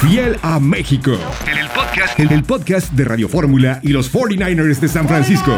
Fiel a México. En el podcast, en el podcast de Radio Fórmula y los 49ers de San Francisco.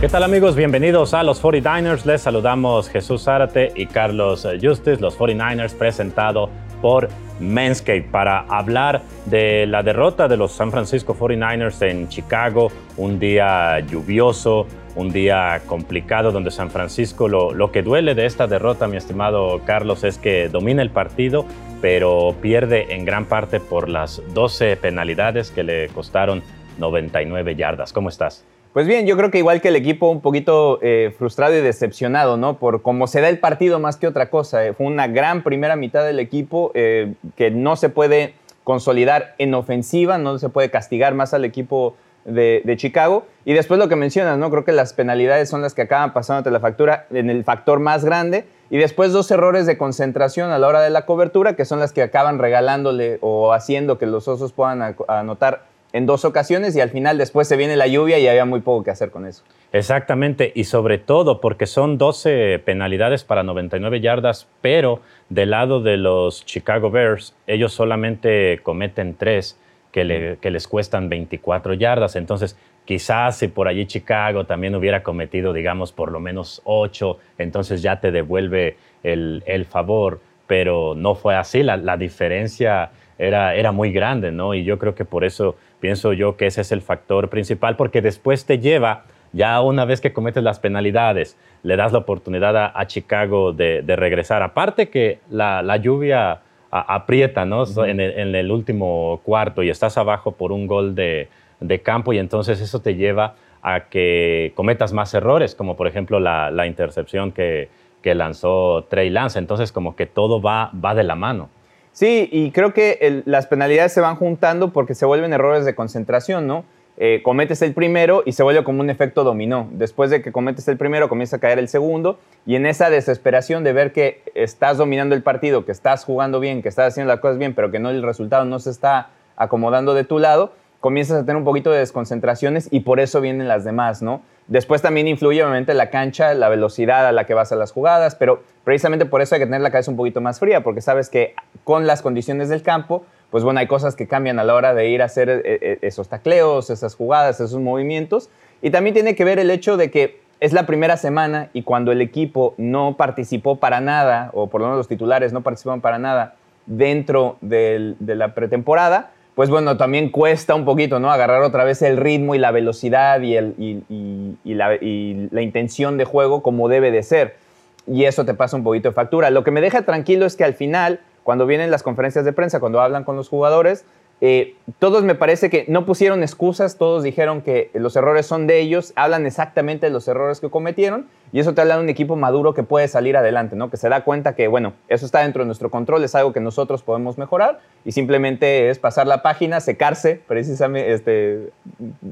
¿Qué tal amigos? Bienvenidos a los 49ers. Les saludamos Jesús Zárate y Carlos Justis, los 49ers presentado por Manscaped para hablar de la derrota de los San Francisco 49ers en Chicago, un día lluvioso, un día complicado donde San Francisco lo, lo, que duele de esta derrota, mi estimado Carlos, es que domina el partido, pero pierde en gran parte por las 12 penalidades que le costaron 99 yardas. ¿Cómo estás? Pues bien, yo creo que igual que el equipo un poquito eh, frustrado y decepcionado, ¿no? Por cómo se da el partido más que otra cosa. Eh, fue una gran primera mitad del equipo eh, que no se puede consolidar en ofensiva, no se puede castigar más al equipo de, Chicago. Y después lo que mencionas, ¿no? Creo que las penalidades son las que acaban pasándote la factura en el factor más grande. Y después dos errores de concentración a la hora de la cobertura, que son las que acaban regalándole o haciendo que los osos puedan anotar en dos ocasiones y al final después se viene la lluvia y había muy poco que hacer con eso. Exactamente, y sobre todo porque son 12 penalidades para 99 yardas, pero del lado de los Chicago Bears, ellos solamente cometen tres que, que les cuestan 24 yardas. Entonces, quizás si por allí Chicago también hubiera cometido, digamos, por lo menos ocho, entonces ya te devuelve el, el favor, pero no fue así, la, la diferencia era, era muy grande, ¿no? Y yo creo que por eso pienso yo que ese es el factor principal, porque después te lleva, ya una vez que cometes las penalidades, le das la oportunidad a, Chicago de, regresar. Aparte que la, lluvia aprieta, ¿no? en, el, último cuarto y estás abajo por un gol de, campo y entonces eso te lleva a que cometas más errores, como por ejemplo la, intercepción que, lanzó Trey Lance. Entonces como que todo va, va de la mano. Sí, y creo que las penalidades se van juntando porque se vuelven errores de concentración, ¿no? Eh, cometes el primero y se vuelve como un efecto dominó. Después de que cometes el primero, comienza a caer el segundo y en esa desesperación de ver que estás dominando el partido, que estás jugando bien, que estás haciendo las cosas bien, pero que no el resultado no se está acomodando de tu lado, comienzas a tener un poquito de desconcentraciones y por eso vienen las demás, ¿no? Después también influye obviamente la cancha, la velocidad a la que vas a las jugadas, pero precisamente por eso hay que tener la cabeza un poquito más fría, porque sabes que con las condiciones del campo, pues bueno, hay cosas que cambian a la hora de ir a hacer eh, eh, esos tacleos, esas jugadas, esos movimientos. Y también tiene que ver el hecho de que es la primera semana y cuando el equipo no participó para nada, o por lo menos los titulares no participaron para nada dentro de la pretemporada, pues bueno, también cuesta un poquito, ¿no? Agarrar otra vez el ritmo y la velocidad y, la, y, la, intención de juego como debe de ser. Y eso te pasa un poquito de factura. Lo que me deja tranquilo es que al final, cuando vienen las conferencias de prensa, cuando hablan con los jugadores, eh, todos me parece que no pusieron excusas, todos dijeron que los errores son de ellos, hablan exactamente de los errores que cometieron y eso te habla de un equipo maduro que puede salir adelante, ¿no? que se da cuenta que, bueno, eso está dentro de nuestro control, es algo que nosotros podemos mejorar y simplemente es pasar la página, secarse, precisamente, este,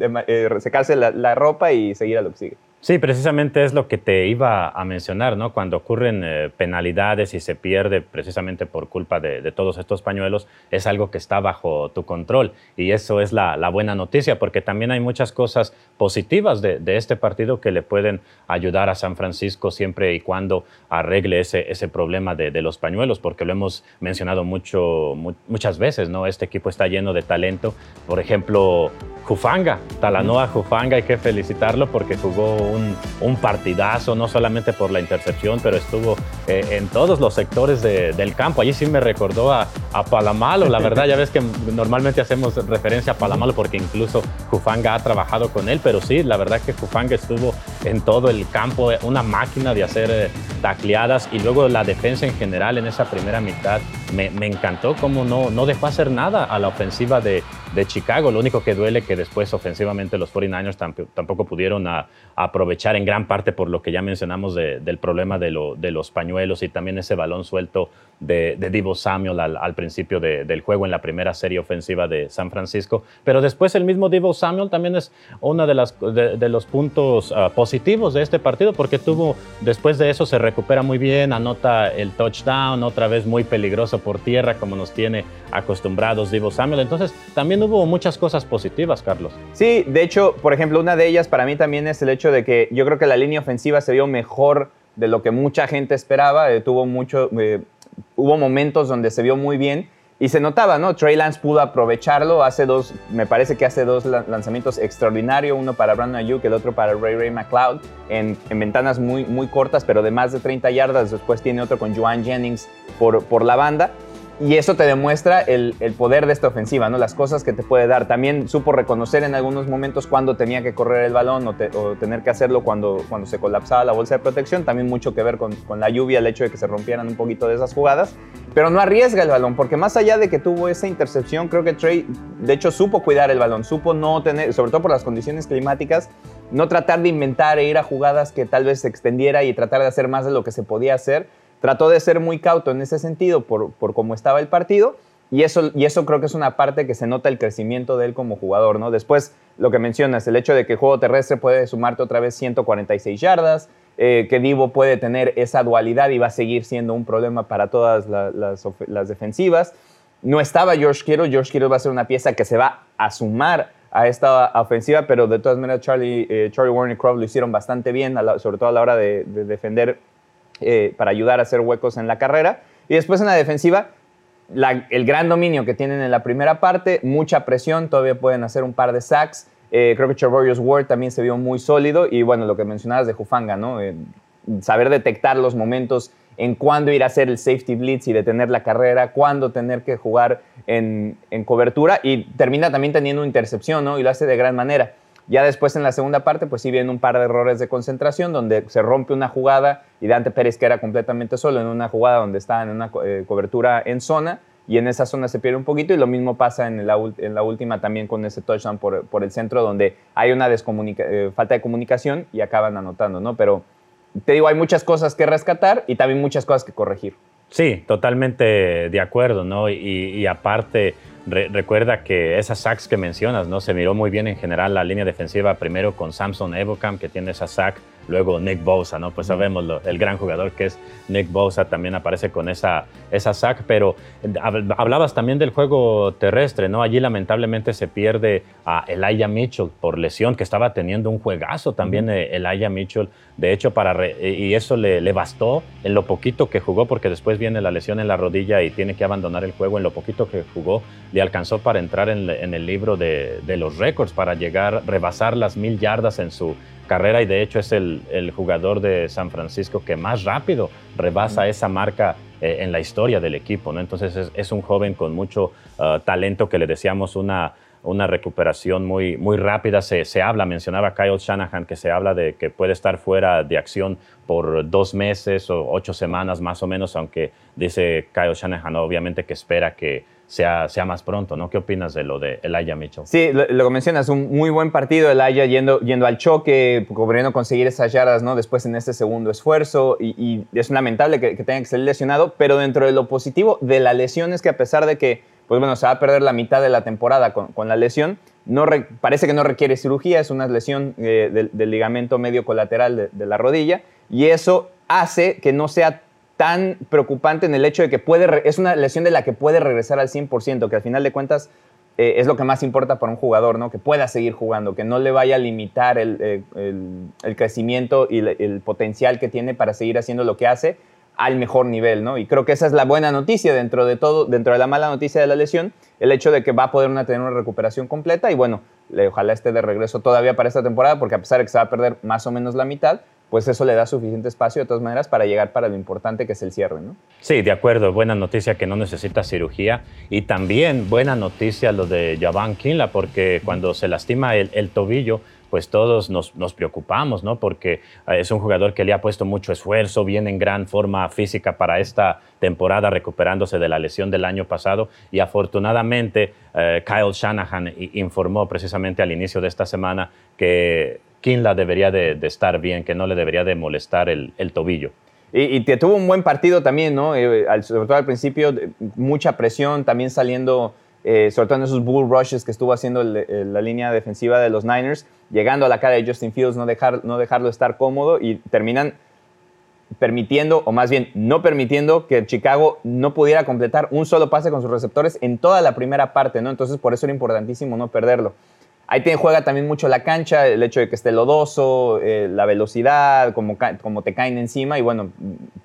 eh, secarse la ropa y seguir a lo que sigue. Sí, precisamente es lo que te iba a mencionar, ¿no? Cuando ocurren eh, penalidades y se pierde precisamente por culpa de, todos estos pañuelos, es algo que está bajo tu control. Y eso es la, buena noticia, porque también hay muchas cosas positivas de, este partido que le pueden ayudar a San Francisco siempre y cuando arregle ese, problema de, los pañuelos, porque lo hemos mencionado mucho, muchas veces, ¿no? Este equipo está lleno de talento. Por ejemplo, Jufanga, Talanoa Jufanga, hay que felicitarlo porque jugó un, partidazo, no solamente por la intercepción, pero estuvo eh, en todos los sectores del campo. Allí sí me recordó a, Palamalo, la verdad, ya ves que normalmente hacemos referencia a Palamalo porque incluso Jufanga ha trabajado con él, pero sí, la verdad que Jufanga estuvo en todo el campo, una máquina de hacer eh, tacleadas y luego la defensa en general en esa primera mitad me, encantó cómo no, no dejó hacer nada a la ofensiva de, de Chicago. Lo único que duele que después ofensivamente los 49ers tampoco pudieron aprovechar en gran parte por lo que ya mencionamos del problema de, los pañuelos y también ese balón suelto de, Divo Samuel al, principio del juego en la primera serie ofensiva de San Francisco. Pero después el mismo Divo Samuel también es uno de, los puntos ah, positivos de este partido porque tuvo, después de eso se recupera muy bien, anota el touchdown, otra vez muy peligroso por tierra como nos tiene acostumbrados Divo Samuel. Entonces también hubo muchas cosas positivas, Carlos. Sí, de hecho, por ejemplo, una de ellas para mí también es el hecho de que yo creo que la línea ofensiva se vio mejor de lo que mucha gente esperaba. Eh, tuvo mucho, eh, hubo momentos donde se vio muy bien y se notaba, ¿no? Trey Lance pudo aprovecharlo, hace dos, me parece que hace dos lanzamientos extraordinarios, uno para Brandon Ayuk, el otro para Ray Ray McLeod, en, en, ventanas muy, muy cortas, pero de más de 30 yardas. Después tiene otro con Joan Jennings por, por la banda. Y eso te demuestra el, poder de esta ofensiva, ¿no? Las cosas que te puede dar. También supo reconocer en algunos momentos cuando tenía que correr el balón o, tener que hacerlo cuando, cuando se colapsaba la bolsa de protección. También mucho que ver con, la lluvia, el hecho de que se rompieran un poquito de esas jugadas. Pero no arriesga el balón, porque más allá de que tuvo esa intercepción, creo que Trey, de hecho, supo cuidar el balón, supo no tener, sobre todo por las condiciones climáticas, no tratar de inventar e ir a jugadas que tal vez se extendiera y tratar de hacer más de lo que se podía hacer trató de ser muy cauto en ese sentido por, por cómo estaba el partido. Y eso, y eso creo que es una parte que se nota el crecimiento de él como jugador, ¿no? Después, lo que mencionas, el hecho de que juego terrestre puede sumarte otra vez 146 yardas, eh, que Divo puede tener esa dualidad y va a seguir siendo un problema para todas las, defensivas. No estaba George Kittle, George Kittle va a ser una pieza que se va a sumar a esta ofensiva, pero de todas maneras Charlie, eh, Charlie Warren y Croft lo hicieron bastante bien, sobre todo a la hora de defender eh, para ayudar a hacer huecos en la carrera. Y después en la defensiva, el gran dominio que tienen en la primera parte, mucha presión, todavía pueden hacer un par de sacks. Eh, creo que Charvorius Ward también se vio muy sólido y bueno, lo que mencionabas de Jufanga, ¿no? Eh, saber detectar los momentos en cuándo ir a hacer el safety blitz y detener la carrera, cuándo tener que jugar en, en cobertura y termina también teniendo intercepción, ¿no? Y lo hace de gran manera. Ya después en la segunda parte, pues sí vienen un par de errores de concentración donde se rompe una jugada y Dante Pérez queda completamente solo en una jugada donde está en una eh, cobertura en zona y en esa zona se pierde un poquito y lo mismo pasa en la, última también con ese touchdown por, el centro donde hay una eh, falta de comunicación y acaban anotando, ¿no? Pero te digo, hay muchas cosas que rescatar y también muchas cosas que corregir. Sí, totalmente de acuerdo, ¿no? Y aparte recuerda que esas sacks que mencionas, ¿no? Se miró muy bien en general la línea defensiva, primero con Samson Evocam, que tiene esa sack, luego Nick Bosa, ¿no? Pues sabemos el gran jugador que es Nick Bosa, también aparece con esa, esa sack, pero eh, hablabas también del juego terrestre, ¿no? Allí lamentablemente se pierde a Elijah Mitchell por lesión, que estaba teniendo un juegazo también eh, Elijah Mitchell, de hecho, para y eso le, le bastó en lo poquito que jugó, porque después viene la lesión en la rodilla y tiene que abandonar el juego, en lo poquito que jugó, le alcanzó para entrar en, el libro de, de los récords, para llegar, rebasar las mil yardas en su carrera y de hecho es el, jugador de San Francisco que más rápido rebasa esa marca eh, en la historia del equipo. ¿no? Entonces es, un joven con mucho uh, talento que le deseamos una, una recuperación muy, muy rápida. Se, se, habla, mencionaba Kyle Shanahan, que se habla de que puede estar fuera de acción por dos meses o ocho semanas más o menos, aunque dice Kyle Shanahan obviamente que espera que sea, sea más pronto, ¿no? ¿Qué opinas de lo de Elijah Mitchell? Sí, lo, que mencionas, un muy buen partido, Elijah yendo, yendo al choque, pudiendo conseguir esas yardas, ¿no? Después en este segundo esfuerzo, y, es lamentable que, tenga que ser lesionado, pero dentro de lo positivo de la lesión es que a pesar de que, pues bueno, se va a perder la mitad de la temporada con, con la lesión, no parece que no requiere cirugía, es una lesión eh, del, ligamento medio colateral de la rodilla, y eso hace que no sea tan preocupante en el hecho de que puede, es una lesión de la que puede regresar al 100%, que al final de cuentas eh, es lo que más importa para un jugador, ¿no? Que pueda seguir jugando, que no le vaya a limitar el, eh, crecimiento y el, potencial que tiene para seguir haciendo lo que hace al mejor nivel, ¿no? Y creo que esa es la buena noticia dentro de todo, dentro de la mala noticia de la lesión, el hecho de que va a poder tener una recuperación completa y bueno, ojalá esté de regreso todavía para esta temporada, porque a pesar de que se va a perder más o menos la mitad, pues eso le da suficiente espacio de todas maneras para llegar para lo importante que es el cierre, ¿no? Sí, de acuerdo. Buena noticia que no necesita cirugía. Y también buena noticia lo de Javan Kinla, porque cuando se lastima el, tobillo, pues todos nos, preocupamos, ¿no? Porque eh, es un jugador que le ha puesto mucho esfuerzo, viene en gran forma física para esta temporada, recuperándose de la lesión del año pasado. Y afortunadamente, eh, Kyle Shanahan informó precisamente al inicio de esta semana que Kinla debería de, estar bien, que no le debería de molestar el, tobillo. Y, te tuvo un buen partido también, ¿no? Eh, sobre todo al principio, mucha presión, también saliendo, eh, sobre todo en esos bull rushes que estuvo haciendo la línea defensiva de los Niners, llegando a la cara de Justin Fields, no, dejar, no dejarlo estar cómodo y terminan permitiendo, o más bien no permitiendo, que Chicago no pudiera completar un solo pase con sus receptores en toda la primera parte, ¿no? Entonces por eso era importantísimo no perderlo. Ahí tiene, juega también mucho la cancha, el hecho de que esté lodoso, eh, la velocidad, como, como te caen encima y bueno,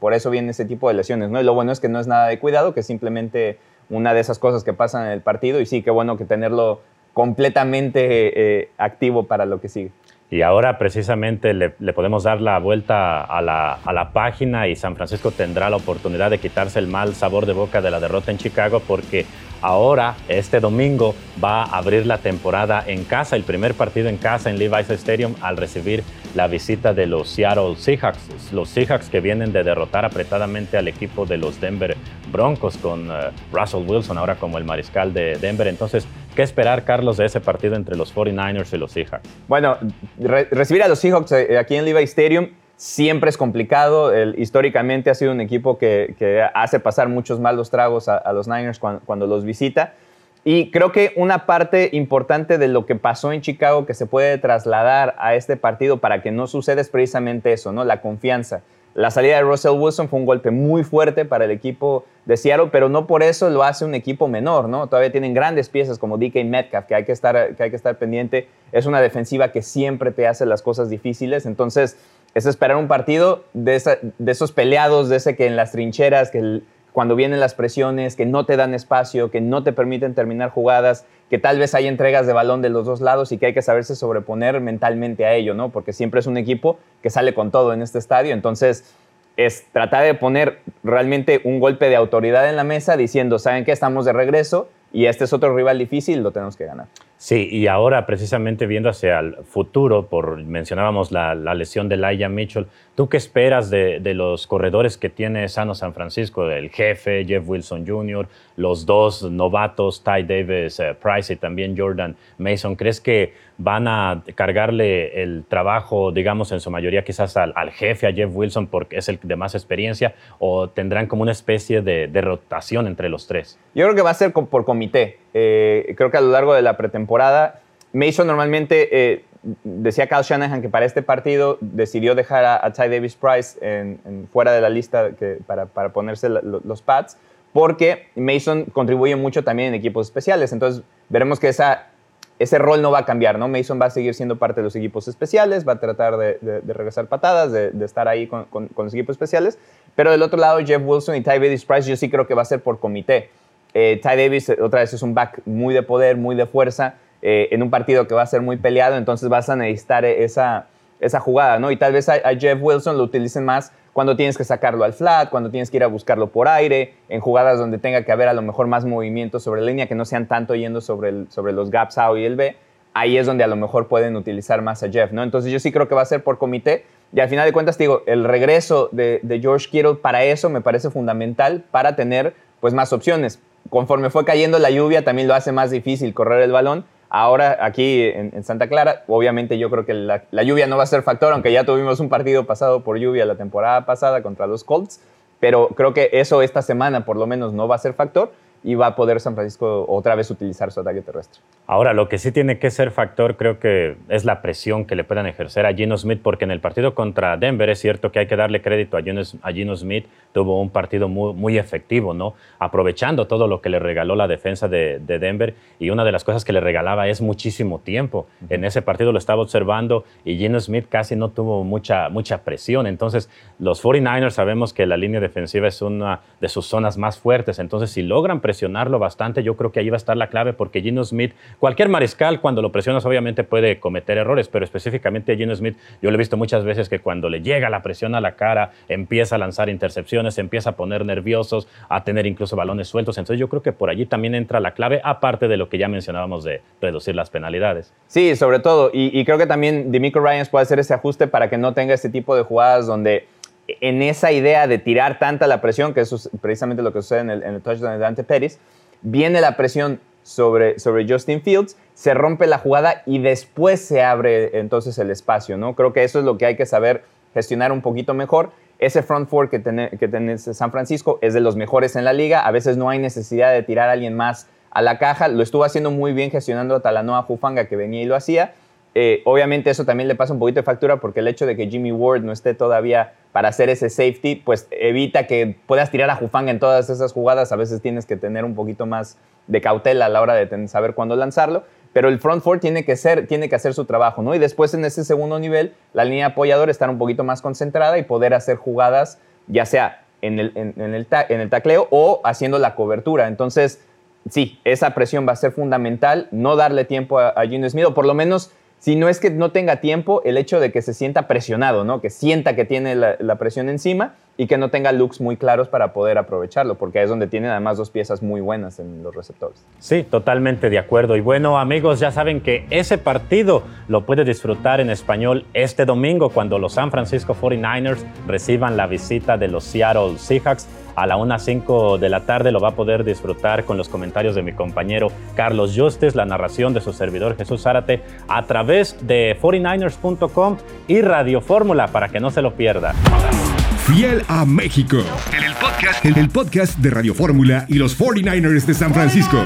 por eso viene ese tipo de lesiones, ¿no? Y lo bueno es que no es nada de cuidado, que es simplemente una de esas cosas que pasan en el partido y sí, qué bueno que tenerlo completamente eh, activo para lo que sigue. Y ahora precisamente le, podemos dar la vuelta a la, a la, página y San Francisco tendrá la oportunidad de quitarse el mal sabor de boca de la derrota en Chicago porque ahora, este domingo, va a abrir la temporada en casa, el primer partido en casa en Levi's Stadium al recibir la visita de los Seattle Seahawks. Los Seahawks que vienen de derrotar apretadamente al equipo de los Denver Broncos con eh, Russell Wilson ahora como el mariscal de Denver. Entonces, ¿qué esperar, Carlos, de ese partido entre los 49ers y los Seahawks? Bueno, recibir a los Seahawks eh, aquí en Levi Stadium siempre es complicado. históricamente ha sido un equipo que, hace pasar muchos malos tragos a, los Niners cuando, los visita. Y creo que una parte importante de lo que pasó en Chicago que se puede trasladar a este partido para que no suceda es precisamente eso, ¿no? La confianza. La salida de Russell Wilson fue un golpe muy fuerte para el equipo de Seattle, pero no por eso lo hace un equipo menor, ¿no? Todavía tienen grandes piezas como DK Metcalf, que hay que estar, que hay que estar pendiente. Es una defensiva que siempre te hace las cosas difíciles. Entonces, es esperar un partido de, de esos peleados, de ese que en las trincheras, que el, cuando vienen las presiones, que no te dan espacio, que no te permiten terminar jugadas, que tal vez hay entregas de balón de los dos lados y que hay que saberse sobreponer mentalmente a ello, ¿no? Porque siempre es un equipo que sale con todo en este estadio. Entonces, es tratar de poner realmente un golpe de autoridad en la mesa diciendo, ¿saben qué? Estamos de regreso y este es otro rival difícil, lo tenemos que ganar. Sí, y ahora precisamente viendo hacia el futuro, por mencionábamos la, lesión de Laia Mitchell, ¿tú qué esperas de, los corredores que tiene Sano San Francisco? El jefe, Jeff Wilson Jr., los dos novatos, Ty Davis eh, Price y también Jordan Mason. ¿Crees que van a cargarle el trabajo, digamos, en su mayoría quizás al, jefe, a Jeff Wilson, porque es el de más experiencia, o tendrán como una especie de, de rotación entre los tres? Yo creo que va a ser por comité. Eh, creo que a lo largo de la pretemporada, Mason normalmente, eh, decía Kyle Shanahan que para este partido decidió dejar a, Ty Davis Price fuera de la lista para, ponerse los pads, porque Mason contribuye mucho también en equipos especiales. Entonces, veremos que ese rol no va a cambiar, ¿no? Mason va a seguir siendo parte de los equipos especiales, va a tratar de, regresar patadas, de, estar ahí con, con, los equipos especiales. Pero del otro lado, Jeff Wilson y Ty Davis Price, yo sí creo que va a ser por comité. Eh, Ty Davis, otra vez, es un back muy de poder, muy de fuerza, eh, en un partido que va a ser muy peleado, entonces vas a necesitar esa, esa jugada, ¿no? Y tal vez a, Jeff Wilson lo utilicen más cuando tienes que sacarlo al flat, cuando tienes que ir a buscarlo por aire, en jugadas donde tenga que haber a lo mejor más movimiento sobre línea, que no sean tanto yendo sobre, el, sobre los gaps A y el B. Ahí es donde a lo mejor pueden utilizar más a Jeff, ¿no? Entonces yo sí creo que va a ser por comité. Y al final de cuentas, digo, el regreso de, de George Kittle para eso me parece fundamental, para tener pues más opciones conforme fue cayendo la lluvia, también lo hace más difícil correr el balón. Ahora aquí en, Santa Clara, obviamente yo creo que la, la, lluvia no va a ser factor, aunque ya tuvimos un partido pasado por lluvia la temporada pasada contra los Colts, pero creo que eso esta semana por lo menos no va a ser factor y va a poder San Francisco otra vez utilizar su ataque terrestre. Ahora, lo que sí tiene que ser factor creo que es la presión que le puedan ejercer a Gino Smith, porque en el partido contra Denver es cierto que hay que darle crédito a Gino, a Gino Smith, tuvo un partido muy, muy, efectivo, ¿no? Aprovechando todo lo que le regaló la defensa de, de, Denver y una de las cosas que le regalaba es muchísimo tiempo. En ese partido lo estaba observando y Gino Smith casi no tuvo mucha, mucha presión. Entonces, los 49ers sabemos que la línea defensiva es una de sus zonas más fuertes, entonces si logran presionarlo bastante, yo creo que ahí va a estar la clave porque Gino Smith, cualquier mariscal cuando lo presionas obviamente puede cometer errores, pero específicamente a Gino Smith, yo lo he visto muchas veces que cuando le llega la presión a la cara, empieza a lanzar intercepciones, empieza a poner nerviosos, a tener incluso balones sueltos. Entonces yo creo que por allí también entra la clave, aparte de lo que ya mencionábamos de reducir las penalidades. Sí, sobre todo. Y, creo que también Demico Ryans puede hacer ese ajuste para que no tenga este tipo de jugadas donde en esa idea de tirar tanta la presión, que eso es precisamente lo que sucede en el, touchdown de Dante Pérez, viene la presión sobre, sobre Justin Fields, se rompe la jugada y después se abre entonces el espacio, ¿no? Creo que eso es lo que hay que saber gestionar un poquito mejor. Ese front four que tiene, que San Francisco es de los mejores en la liga. A veces no hay necesidad de tirar a alguien más a la caja. Lo estuvo haciendo muy bien gestionando a Talanoa Jufanga, que venía y lo hacía. Eh, obviamente eso también le pasa un poquito de factura porque el hecho de que Jimmy Ward no esté todavía para hacer ese safety, pues evita que puedas tirar a Jufanga en todas esas jugadas. A veces tienes que tener un poquito más de cautela a la hora de saber cuándo lanzarlo. pero el front four tiene que, ser, tiene que hacer su trabajo, ¿no? Y después en ese segundo nivel, la línea apoyadora estar un poquito más concentrada y poder hacer jugadas, ya sea en el, en, el, en el tacleo o haciendo la cobertura. Entonces, sí, esa presión va a ser fundamental, no darle tiempo a, a Gino Smith, o por lo menos si no es que no tenga tiempo, el hecho de que se sienta presionado, ¿no? Que sienta que tiene la, presión encima y que no tenga looks muy claros para poder aprovecharlo, porque es donde tiene además dos piezas muy buenas en los receptores. Sí, totalmente de acuerdo. Y bueno, amigos, ya saben que ese partido lo puede disfrutar en español este domingo cuando los San Francisco 49ers reciban la visita de los Seattle Seahawks a la 1.05 de la tarde lo va a poder disfrutar con los comentarios de mi compañero Carlos Justes, la narración de su servidor Jesús Zárate a través de 49ers.com y Radio Fórmula para que no se lo pierda. Fiel a México. En el podcast, en el podcast de Radio Fórmula y los 49ers de San Francisco.